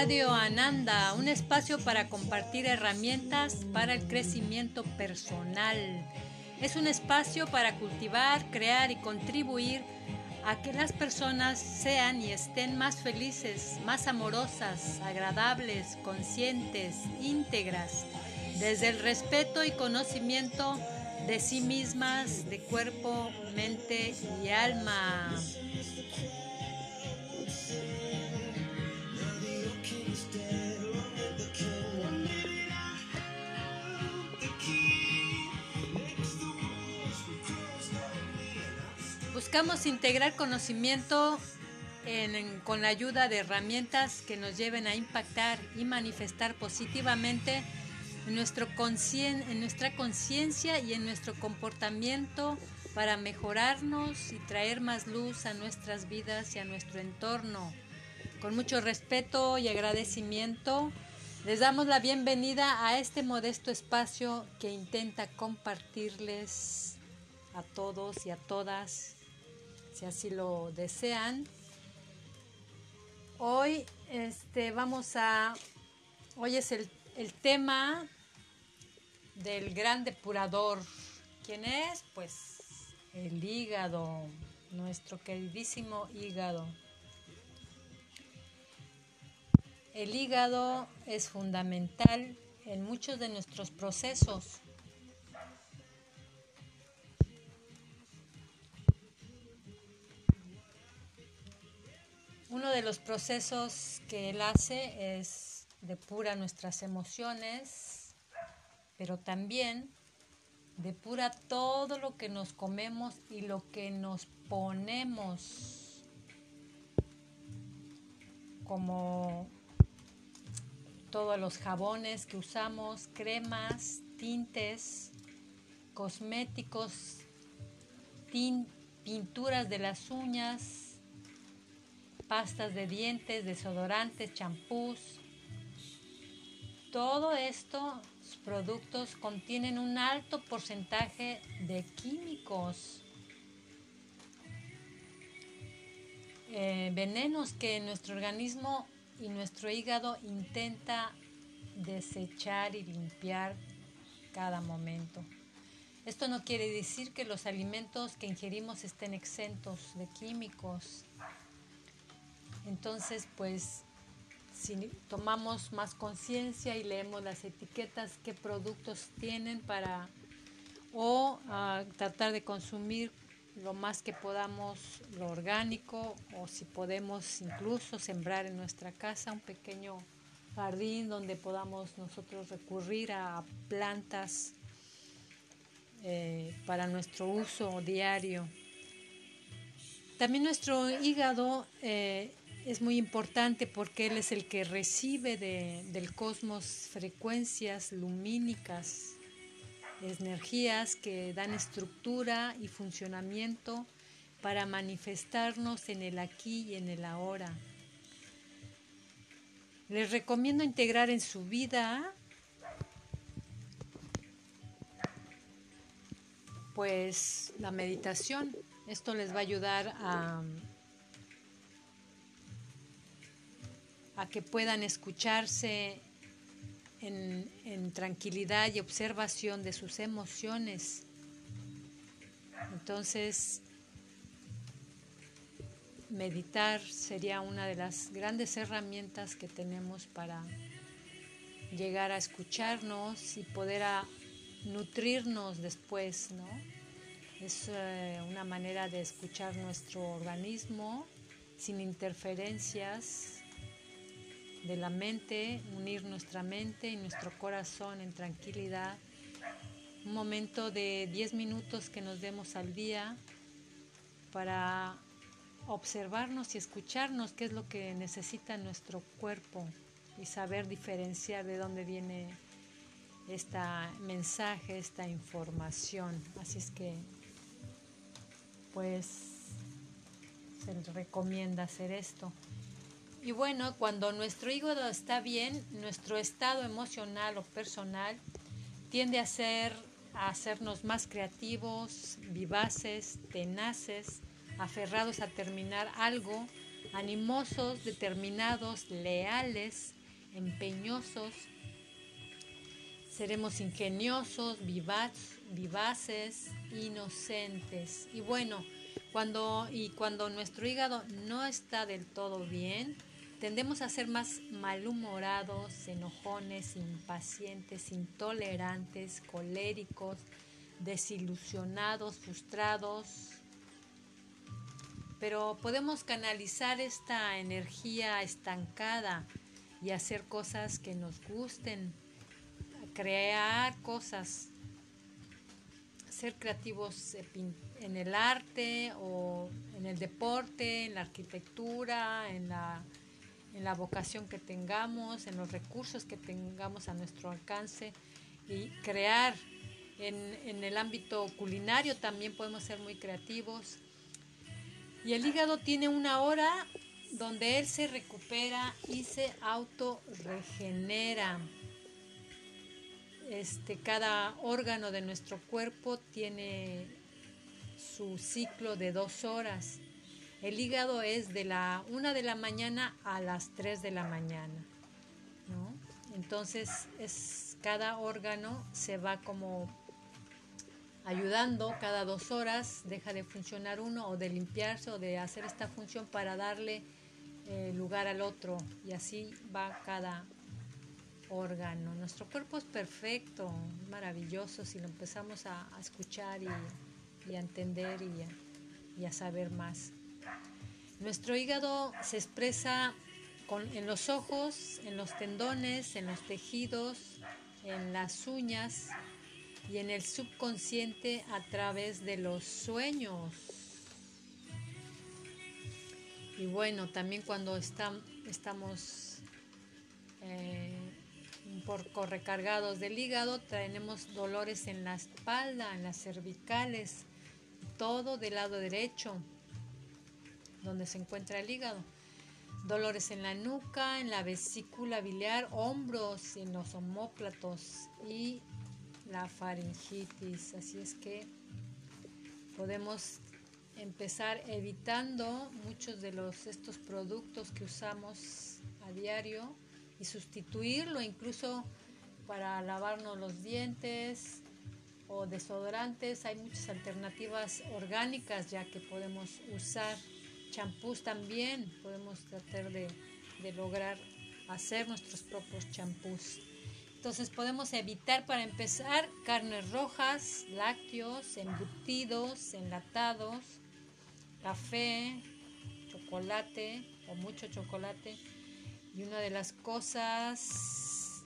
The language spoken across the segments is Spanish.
Radio Ananda, un espacio para compartir herramientas para el crecimiento personal. Es un espacio para cultivar, crear y contribuir a que las personas sean y estén más felices, más amorosas, agradables, conscientes, íntegras, desde el respeto y conocimiento de sí mismas, de cuerpo, mente y alma. Buscamos integrar conocimiento con la ayuda de herramientas que nos lleven a impactar y manifestar positivamente en, nuestro en nuestra conciencia y en nuestro comportamiento para mejorarnos y traer más luz a nuestras vidas y a nuestro entorno. Con mucho respeto y agradecimiento, les damos la bienvenida a este modesto espacio que intenta compartirles a todos y a todas si así lo desean. Hoy este, vamos a, hoy es el, el tema del gran depurador. ¿Quién es? Pues el hígado, nuestro queridísimo hígado. El hígado es fundamental en muchos de nuestros procesos Uno de los procesos que él hace es depura nuestras emociones, pero también depura todo lo que nos comemos y lo que nos ponemos, como todos los jabones que usamos, cremas, tintes, cosméticos, pinturas de las uñas, pastas de dientes, desodorantes, champús. Todo estos productos contienen un alto porcentaje de químicos, eh, venenos que nuestro organismo y nuestro hígado intenta desechar y limpiar cada momento. Esto no quiere decir que los alimentos que ingerimos estén exentos de químicos. Entonces, pues, si tomamos más conciencia y leemos las etiquetas, qué productos tienen para, o ah, tratar de consumir lo más que podamos lo orgánico, o si podemos incluso sembrar en nuestra casa un pequeño jardín donde podamos nosotros recurrir a plantas eh, para nuestro uso diario. También nuestro hígado eh, es muy importante porque Él es el que recibe del cosmos frecuencias lumínicas, energías que dan estructura y funcionamiento para manifestarnos en el aquí y en el ahora. Les recomiendo integrar en su vida pues la meditación. Esto les va a ayudar a a que puedan escucharse en, tranquilidad y observación de sus emociones. Entonces, meditar sería una de las grandes herramientas que tenemos para llegar a escucharnos y poder a nutrirnos después, ¿no? Es eh, una manera de escuchar nuestro organismo sin interferencias de la mente, unir nuestra mente y nuestro corazón en tranquilidad. Un momento de 10 minutos que nos demos al día para observarnos y escucharnos qué es lo que necesita nuestro cuerpo y saber diferenciar de dónde viene este mensaje, esta información. Así es que, pues, se recomienda hacer esto. Y bueno, cuando nuestro hígado está bien, nuestro estado emocional o personal tiende a, ser, a hacernos más creativos, vivaces, tenaces, aferrados a terminar algo animosos, determinados, leales, empeñosos. Seremos ingeniosos, vivaces, inocentes. Y bueno, cuando, y cuando nuestro hígado no está del todo bien, tendemos a ser más malhumorados, enojones, impacientes, intolerantes, coléricos, desilusionados, frustrados. Pero podemos canalizar esta energía estancada y hacer cosas que nos gusten, crear cosas, ser creativos en el arte o en el deporte, en la arquitectura, en la, en la vocación que tengamos, en los recursos que tengamos a nuestro alcance y crear en, en el ámbito culinario también podemos ser muy creativos. Y el hígado tiene una hora donde él se recupera y se autorregenera. Este, cada órgano de nuestro cuerpo tiene su ciclo de dos horas. El hígado es de la una de la mañana a las 3 de la mañana. Entonces es, cada órgano se va como ayudando cada dos horas, deja de funcionar uno o de limpiarse o de hacer esta función para darle eh, lugar al otro y así va cada órgano. Nuestro cuerpo es perfecto, maravilloso si lo empezamos a, escuchar y, a entender y a, saber más. Nuestro hígado se expresa en los ojos, en los tendones, en los tejidos, en las uñas y en el subconsciente a través de los sueños. Y bueno, también cuando estamos eh, por recargados del hígado, tenemos dolores en la espalda, en las cervicales, todo del lado derecho, donde se encuentra el hígado. Dolores en la nuca, en la vesícula biliar, hombros, en los homóplatos y la faringitis. Así es que podemos empezar evitando muchos de los estos productos que usamos a diario y sustituirlo incluso para lavarnos los dientes o desodorantes. Hay muchas alternativas orgánicas ya que podemos usar. Champús también podemos tratar de, lograr hacer nuestros propios champús. Entonces podemos evitar para empezar carnes rojas, lácteos, embutidos, enlatados, café, chocolate o mucho chocolate y una de las cosas,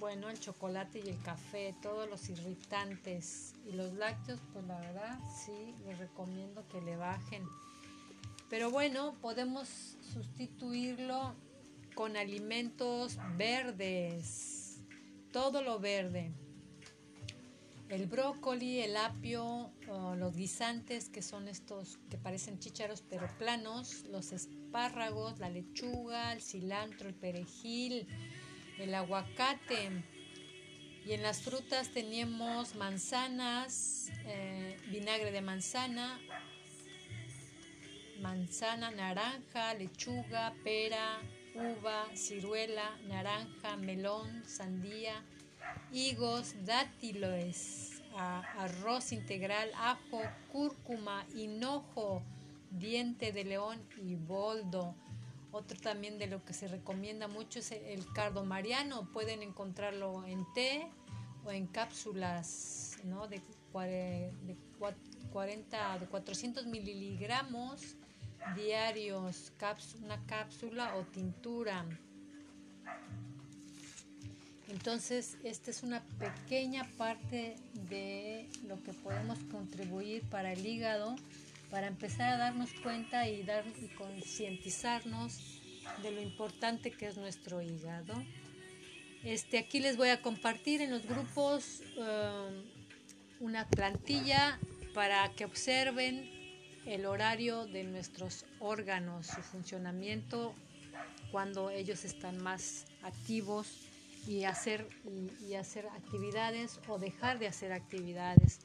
bueno, el chocolate y el café, todos los irritantes y los lácteos, pues la verdad sí les recomiendo que le bajen. Pero bueno, podemos sustituirlo con alimentos verdes, todo lo verde. El brócoli, el apio, los guisantes, que son estos que parecen chícharos pero planos, los espárragos, la lechuga, el cilantro, el perejil, el aguacate. Y en las frutas teníamos manzanas, eh, vinagre de manzana, manzana, naranja, lechuga, pera, uva, ciruela, naranja, melón, sandía, higos, dátiles, arroz integral, ajo, cúrcuma, hinojo, diente de león y boldo. Otro también de lo que se recomienda mucho es el cardo mariano. Pueden encontrarlo en té o en cápsulas de, de 40 de 400 miligramos diarios, una cápsula o tintura. Entonces, esta es una pequeña parte de lo que podemos contribuir para el hígado, para empezar a darnos cuenta y, dar, y concientizarnos de lo importante que es nuestro hígado. Este, aquí les voy a compartir en los grupos um, una plantilla para que observen el horario de nuestros órganos, su funcionamiento, cuando ellos están más activos y hacer, y, hacer actividades o dejar de hacer actividades.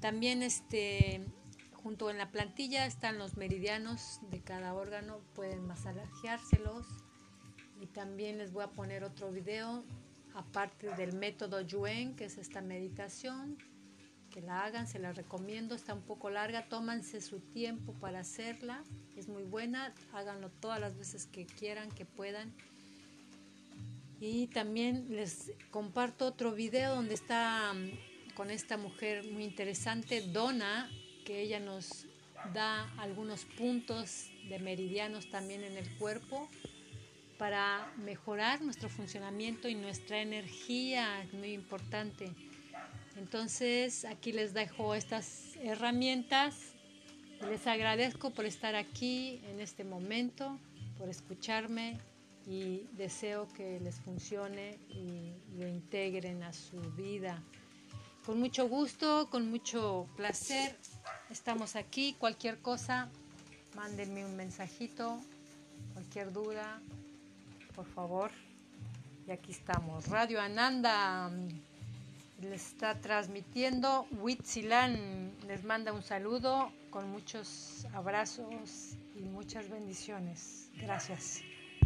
También este, junto en la plantilla están los meridianos de cada órgano, pueden masajeárselos. Y también les voy a poner otro video, aparte del método Yuen, que es esta meditación, que la hagan, se la recomiendo, está un poco larga, tómanse su tiempo para hacerla, es muy buena, háganlo todas las veces que quieran, que puedan. Y también les comparto otro video donde está mm, con esta mujer muy interesante, Donna, que ella nos da algunos puntos de meridianos también en el cuerpo para mejorar nuestro funcionamiento y nuestra energía, es muy importante. Entonces aquí les dejo estas herramientas. Les agradezco por estar aquí en este momento, por escucharme y deseo que les funcione y lo integren a su vida. Con mucho gusto, con mucho placer, estamos aquí. Cualquier cosa, mándenme un mensajito, cualquier duda, por favor. Y aquí estamos. Radio Ananda les está transmitiendo. Huitzilan les manda un saludo con muchos abrazos y muchas bendiciones. Gracias.